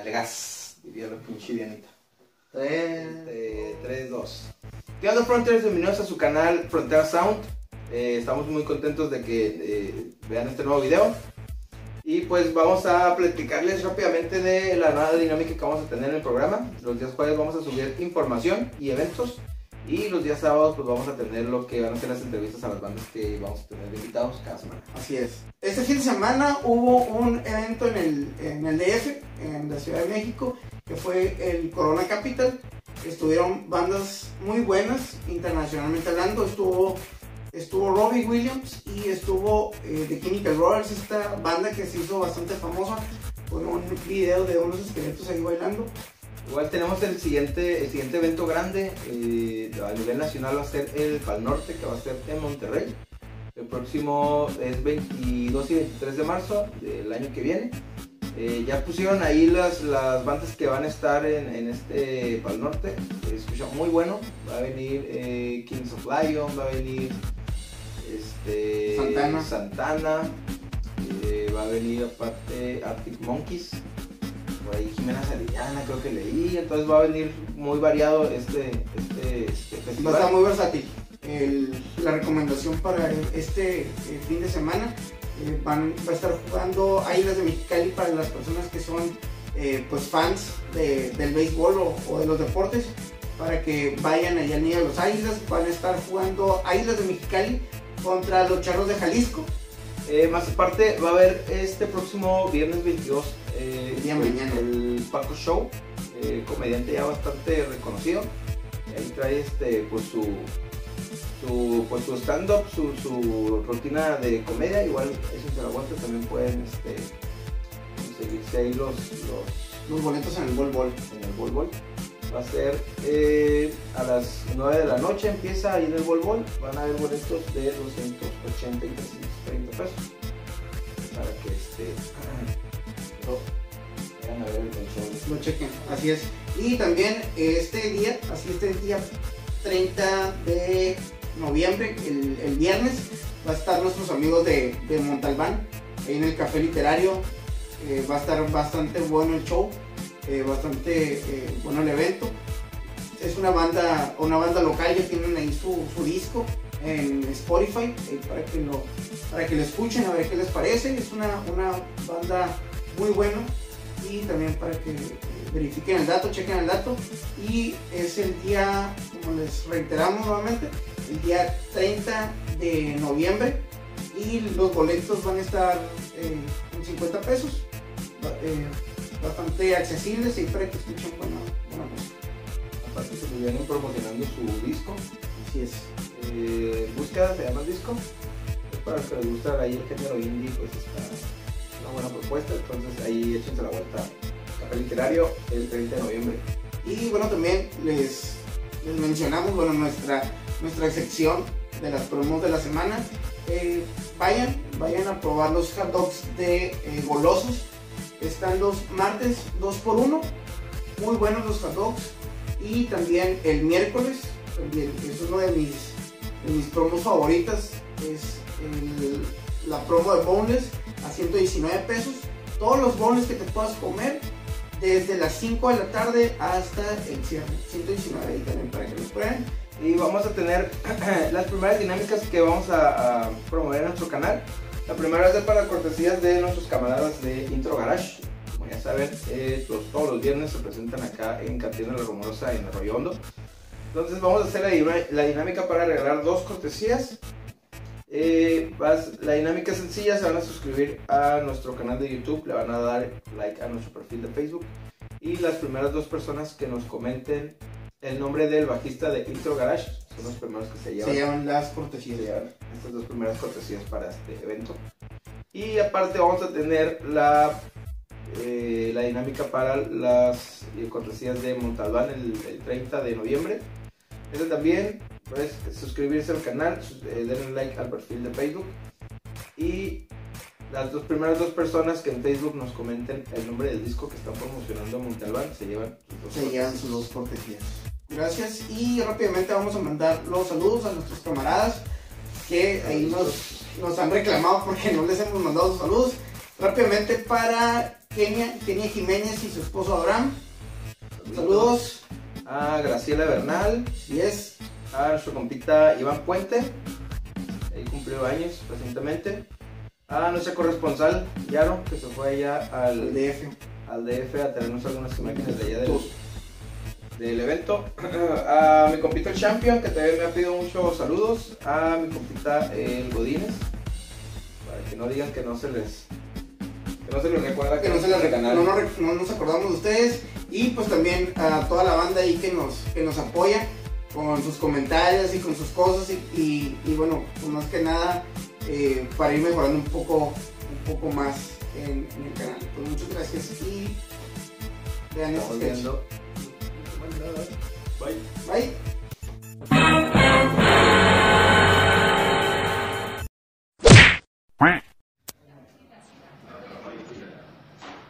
Dale gas, diría la pinche Dianita. Tres. Este, 3, 2. ¿Qué onda, Frontiers? Bienvenidos a su canal Frontera Sound. Eh, estamos muy contentos de que eh, vean este nuevo video. Y pues vamos a platicarles rápidamente de la nueva dinámica que vamos a tener en el programa. Los días jueves vamos a subir información y eventos. Y los días sábados pues vamos a tener lo que van a ser las entrevistas a las bandas que vamos a tener invitados cada. Así es. Este fin de semana hubo un evento en el, en el DF, en la Ciudad de México, que fue el Corona Capital. Estuvieron bandas muy buenas, internacionalmente hablando. Estuvo, estuvo Robbie Williams y estuvo eh, The Chemical Brothers, esta banda que se hizo bastante famosa con un video de unos esqueletos ahí bailando. Igual tenemos el siguiente, el siguiente evento grande eh, a nivel nacional va a ser el Pal Norte que va a ser en Monterrey. El próximo es 22 y 23 de marzo del año que viene. Eh, ya pusieron ahí las, las bandas que van a estar en, en este Pal Norte. Escucha muy bueno. Va a venir eh, Kings of Lion, va a venir este, Santana. Santana, eh, va a venir aparte Arctic Monkeys. Por ahí Jimena Sarillana creo que leí. Entonces va a venir muy variado este, este, este Va a festival. estar muy versátil. El- la recomendación para este eh, fin de semana eh, van, va a estar jugando Águilas de Mexicali para las personas que son eh, pues fans de- del béisbol o, o de los deportes para que vayan allá al Nido de los Águilas. Van a estar jugando Águilas de Mexicali contra los Charros de Jalisco. Eh, más aparte, va a haber este próximo viernes 22 eh, El día el, mañana. el Paco Show, eh, comediante ya bastante reconocido. Ahí trae este, pues su, su, pues, su stand-up, su, su rutina de comedia. Igual, eso se la vuelta también pueden este, conseguirse ahí los, los Los boletos en el Bol Bol. en el Bol Bol. Va a ser eh, a las 9 de la noche, empieza ahí en el Bol. Van a haber boletos de 280 y 330 pesos. Para que este, lo chequen, así es. Y también este día, así este día 30 de noviembre, el, el viernes, va a estar nuestros amigos de, de Montalbán, ahí en el Café Literario. Eh, va a estar bastante bueno el show, eh, bastante eh, bueno el evento. Es una banda, una banda local, ya tienen ahí su, disco en Spotify eh, para, que lo, para que lo escuchen, a ver qué les parece. Es una, una banda muy buena y también para que verifiquen el dato, chequen el dato. Y es el día, como les reiteramos nuevamente, el día 30 de noviembre y los boletos van a estar en 50 pesos, bastante accesibles y para que escuchen buena, buena música. Aparte, se vienen promocionando su disco. Así es. Eh, búsqueda se llama el disco. Para los que les gusta ahí el género indie, pues está una buena propuesta. Entonces, ahí échense la vuelta. Café Literario el 30 de noviembre. Y bueno, también les, les mencionamos, bueno, nuestra, nuestra sección de las promos de la semana. Eh, vayan, vayan a probar los hot dogs de eh, golosos. Están los martes 2 por 1 muy buenos los hot. Y también el miércoles, también es uno de mis, mis promos favoritas, es la promo de boneless a 119 pesos. Todos los boneless que te puedas comer desde las 5 de la tarde hasta el cierre. 119 ahí también para que los prueben. Y vamos a tener las primeras dinámicas que vamos a, a promover en nuestro canal. La primera es para cortesías de nuestros camaradas de Intro Garage. Como ya saben, eh, todos los viernes se presentan acá en Cantina La Rumorosa en Arroyo Hondo. Entonces vamos a hacer la, dinámica para regalar dos cortesías. Eh, la dinámica es sencilla, se van a suscribir a nuestro canal de YouTube, le van a dar like a nuestro perfil de Facebook y las primeras dos personas que nos comenten el nombre del bajista de Intro Garage son los primeros que se llevan, Se llevan las se cortesías. llevan estas dos primeras cortesías para este evento. Y aparte vamos a tener la, eh, la dinámica para las eh, cortesías de Montalbán el, el 30 de noviembre. Este también, pues, suscribirse al canal, eh, denle like al perfil de Facebook. Y las dos primeras dos personas que en Facebook nos comenten el nombre del disco que están promocionando Montalbán se llevan sus dos Se llevan sus dos cortesías. Gracias y rápidamente vamos a mandar los saludos a nuestros camaradas que ahí nos, nos han reclamado porque no les hemos mandado saludos. Rápidamente para Kenia, Kenia Jiménez y su esposo Abraham. Saludos. A Graciela Bernal. Y es. A su compita Iván Puente. Ahí cumplió años recientemente. A nuestra corresponsal, Yaro, que se fue allá al DF. Al DF a tenernos algunas imágenes de allá del, del evento. A mi compita el Champion, que también me ha pedido muchos saludos. A mi compita el Godínez. Para que no digan que no se les que no se les recuerda que, no, se les canal. No, no, nos acordamos de ustedes y pues también a toda la banda ahí que nos, que nos apoya con sus comentarios y con sus cosas y, y, bueno, pues más que nada eh, para ir mejorando un poco, un poco más en, el canal. Pues muchas gracias y vean Estamos viendo. Bye. Bye.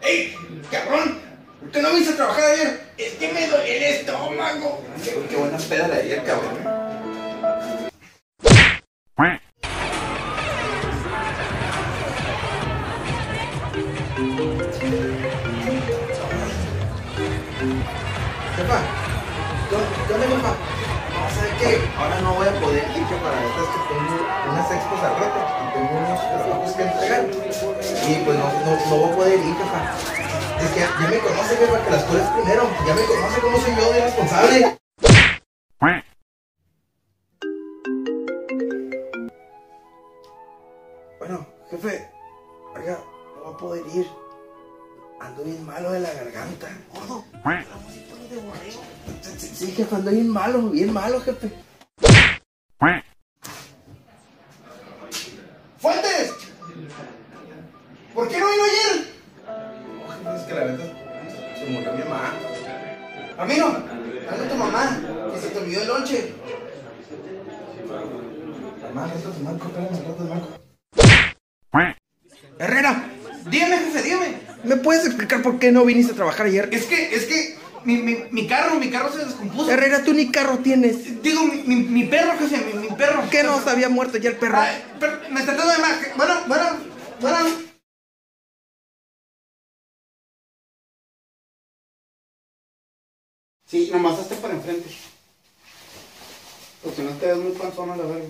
¡Ey! ¡Cabrón! ¿Por qué no viniste a trabajar ayer? Es que me duele el estómago. Qué, qué buena peda de ayer, cabrón. Jefa, ¿qué onda, jefa? ¿Sabes qué? Ahora no voy a poder ir que para estas que tengo unas expos al rato y tengo unos trabajos que entregar. Y pues no, no, no voy a poder ir, jefa. Es que ya, me conoce, jefa, que las cosas primero. Ya me conoce cómo soy yo de responsable. Bueno, jefe, oiga, no voy a poder ir. Ando bien malo de la garganta. Gordo, de Sí, sí, jefe, ando bien malo, bien malo, jefe. ¡Fuentes! ¿Por qué no vino ayer? es que la neta se murió mi mamá. Amigo, dale a tu mamá, que se te olvidó el lonche. Mamá, rato te marco, espérame, rato te marco. Herrera, dígame, jefe, dígame. ¿Me puedes explicar por qué no viniste a trabajar ayer? Es que, es que mi, mi, mi carro, mi carro se descompuso. Herrera, tú ni carro tienes. Digo, mi, mi, mi perro, jefe, mi, mi perro. ¿Qué no se había muerto ya el perro? Ay, pero me está tratando de más. Bueno, bueno, bueno. Sí, nomás hasta para enfrente. Porque no te ves muy panzón a la verga.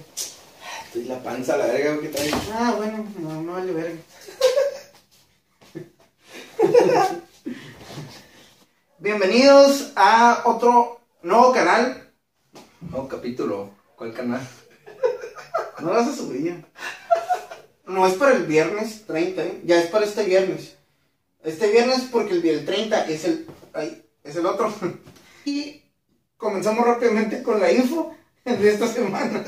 Estoy la panza a la verga, ¿qué tal? Ah, bueno, no, no vale verga. Bienvenidos a otro nuevo canal. Nuevo capítulo. ¿Cuál canal? No lo vas a subir. No es para el viernes 30, ¿eh? ya es para este viernes. Este viernes porque el, el 30 es el, ay, es el otro. Y comenzamos rápidamente con la info de esta semana.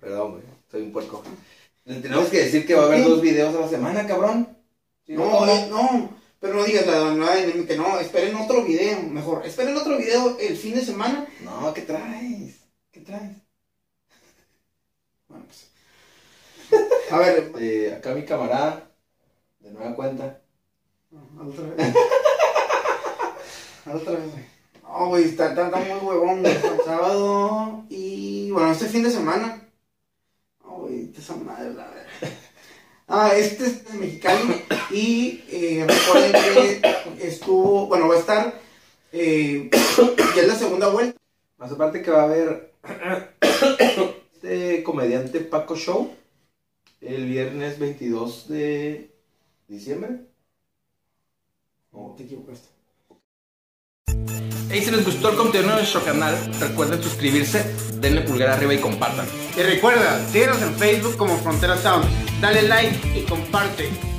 Perdón, güey, soy un puerco. tenemos que decir que va a haber dos videos a la semana, cabrón. no, no, no, pero no digas la nueva dinámica, no, esperen otro video, mejor. Esperen otro video el fin de semana. No, ¿qué traes? ¿Qué traes? Bueno, pues. A ver. Eh, acá mi camarada, de nueva cuenta. Otra vez. Otra vez, No, güey, está, está, muy huevón, El sábado y. Bueno, este fin de semana. No, güey, esa madre, la verdad. Ah, este es mexicano y eh, recuerden que estuvo, bueno, va a estar, eh, ya es la segunda vuelta. Más aparte que va a haber este comediante Paco Show el viernes 22 de diciembre. No, te equivocaste. Y si les gustó el contenido de nuestro canal, recuerden suscribirse, denle pulgar arriba y compartan. Y recuerda, síguenos en Facebook como Frontera Sound. Dale like y comparte.